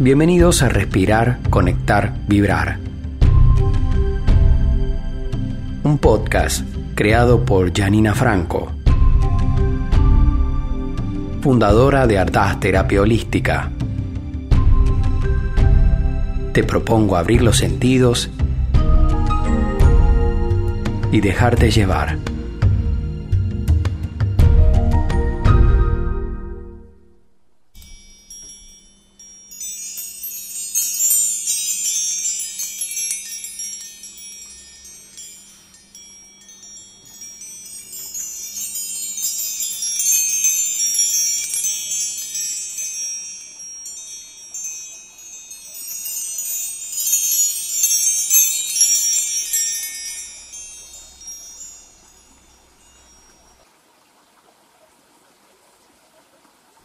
Bienvenidos a Respirar, Conectar, Vibrar. Un podcast creado por Janina Franco, fundadora de Ardaz Terapia Holística. Te propongo abrir los sentidos y dejarte llevar.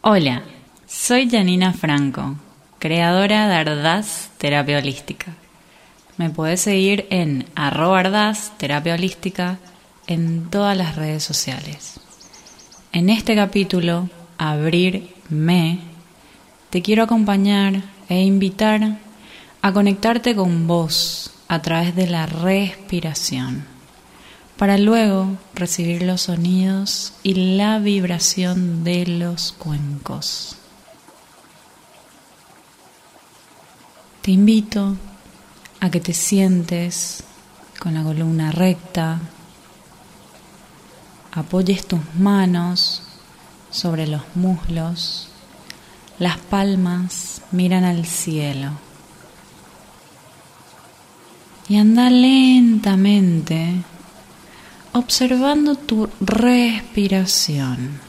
Hola, soy Janina Franco, creadora de Ardaz Terapia Holística. Me puedes seguir en arroba Ardaz Terapia Holística en todas las redes sociales. En este capítulo, Abrirme, te quiero acompañar e invitar a conectarte con vos a través de la respiración para luego recibir los sonidos y la vibración de los cuencos. Te invito a que te sientes con la columna recta, apoyes tus manos sobre los muslos, las palmas miran al cielo y anda lentamente observando tu respiración.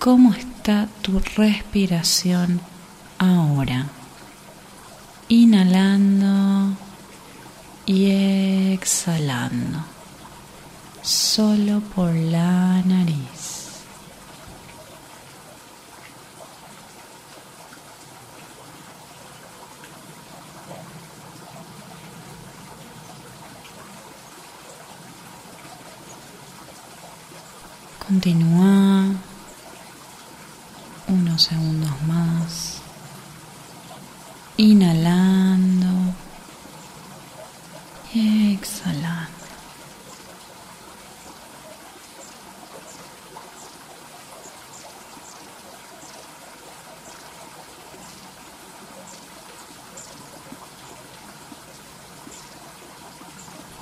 ¿Cómo está tu respiración ahora? Inhalando y exhalando, solo por la nariz. Continúa. Unos segundos más, inhalando. Y exhalando.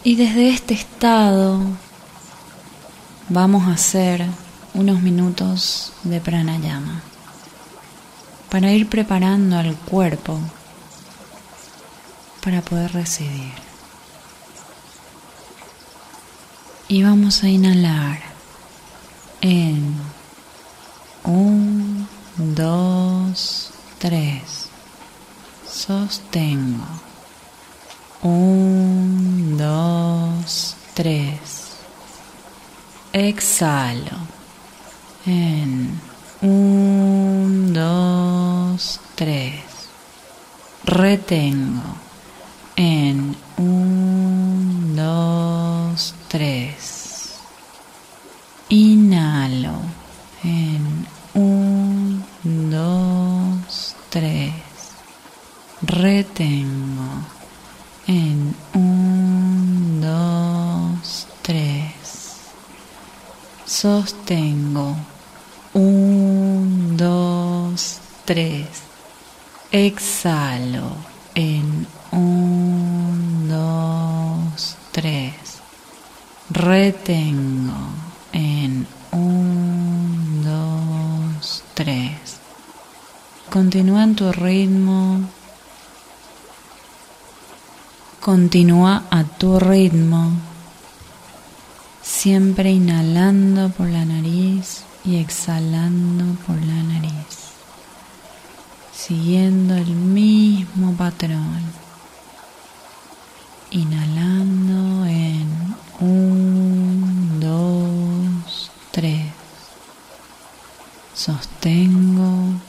Y desde este estado vamos a hacer unos minutos de pranayama para ir preparando al cuerpo para poder recibir. Y vamos a inhalar en un, dos, tres. Sostengo. Un, dos, tres Exhalo. En 1, 2, 3. Retengo. En 1, 2, 3. Retengo en un, dos, tres. Continúa en tu ritmo. Continúa a tu ritmo siempre inhalando por la nariz y exhalando por la nariz, siguiendo el mismo patrón, inhalando en un, dos, tres, sostengo,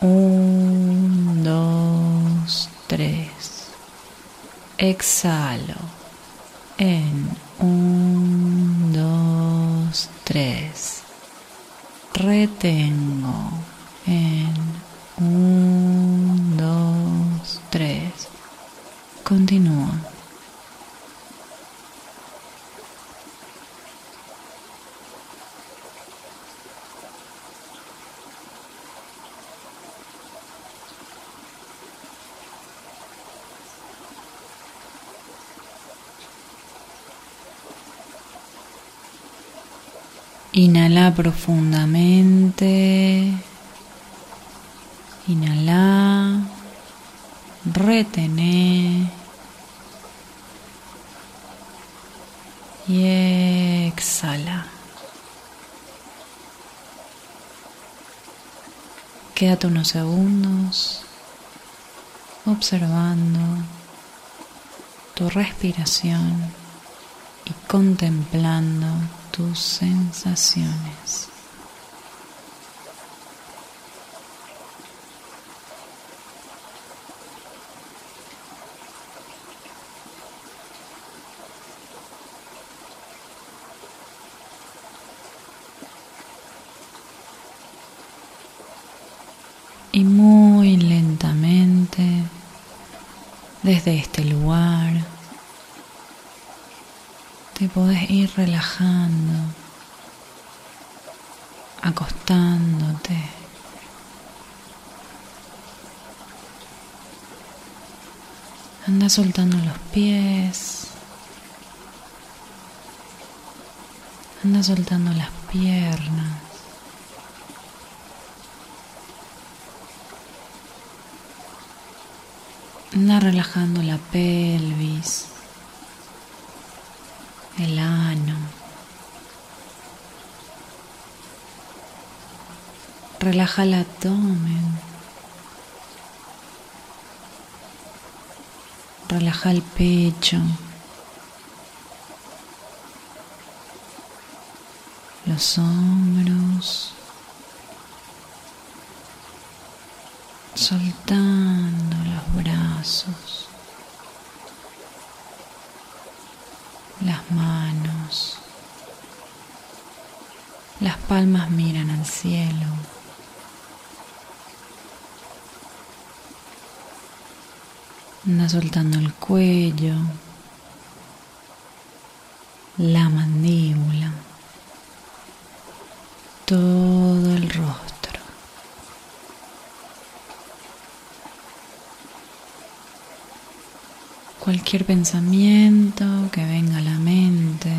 un, dos, tres, exhalo. En un, dos, tres. Retengo en Un, dos, tres. Continúa. Inhala profundamente. Inhala. Retené. Y exhala. Quédate unos segundos observando tu respiración y contemplando tus sensaciones. Y muy lentamente, desde este lugar, podés ir relajando, acostándote. Anda soltando los pies. Anda soltando las piernas. Anda relajando la pelvis, el ano. Relaja el abdomen. Relaja el pecho. Los hombros. Soltando los brazos. Las manos. Las palmas miran al cielo. Anda soltando el cuello, la mandíbula, todo el rostro. Cualquier pensamiento que venga a la mente,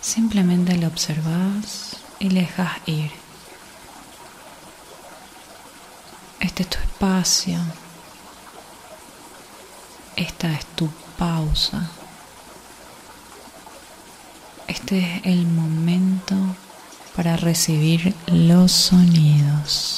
simplemente lo observas y dejas ir. Este es tu espacio. Esta es tu pausa. Este es el momento para recibir los sonidos.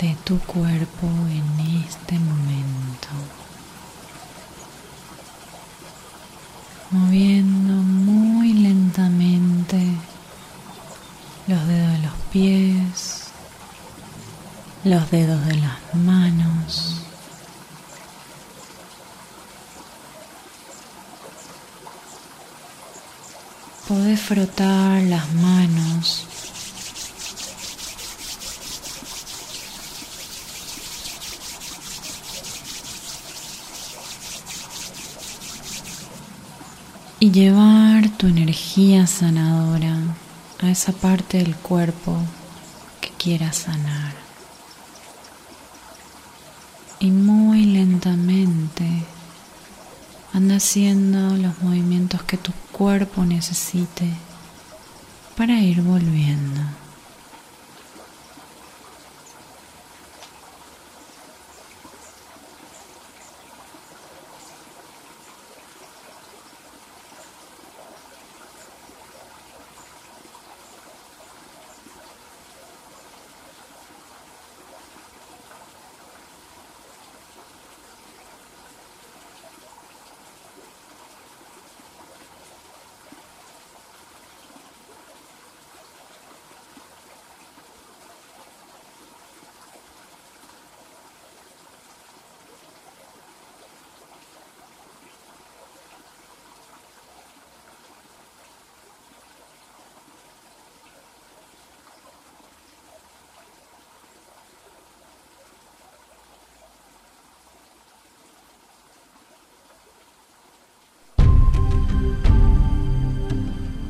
De tu cuerpo en este momento. Moviendo muy lentamente los dedos de los pies, los dedos de las manos. Podés frotar las manos y llevar tu energía sanadora a esa parte del cuerpo que quieras sanar. Y muy lentamente anda haciendo los movimientos que tu cuerpo necesite para ir volviendo.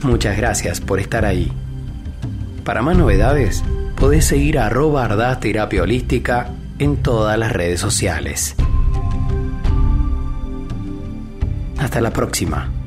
Muchas gracias por estar ahí. Para más novedades, podés seguir a arroba Ardaz Terapia Holística en todas las redes sociales. Hasta la próxima.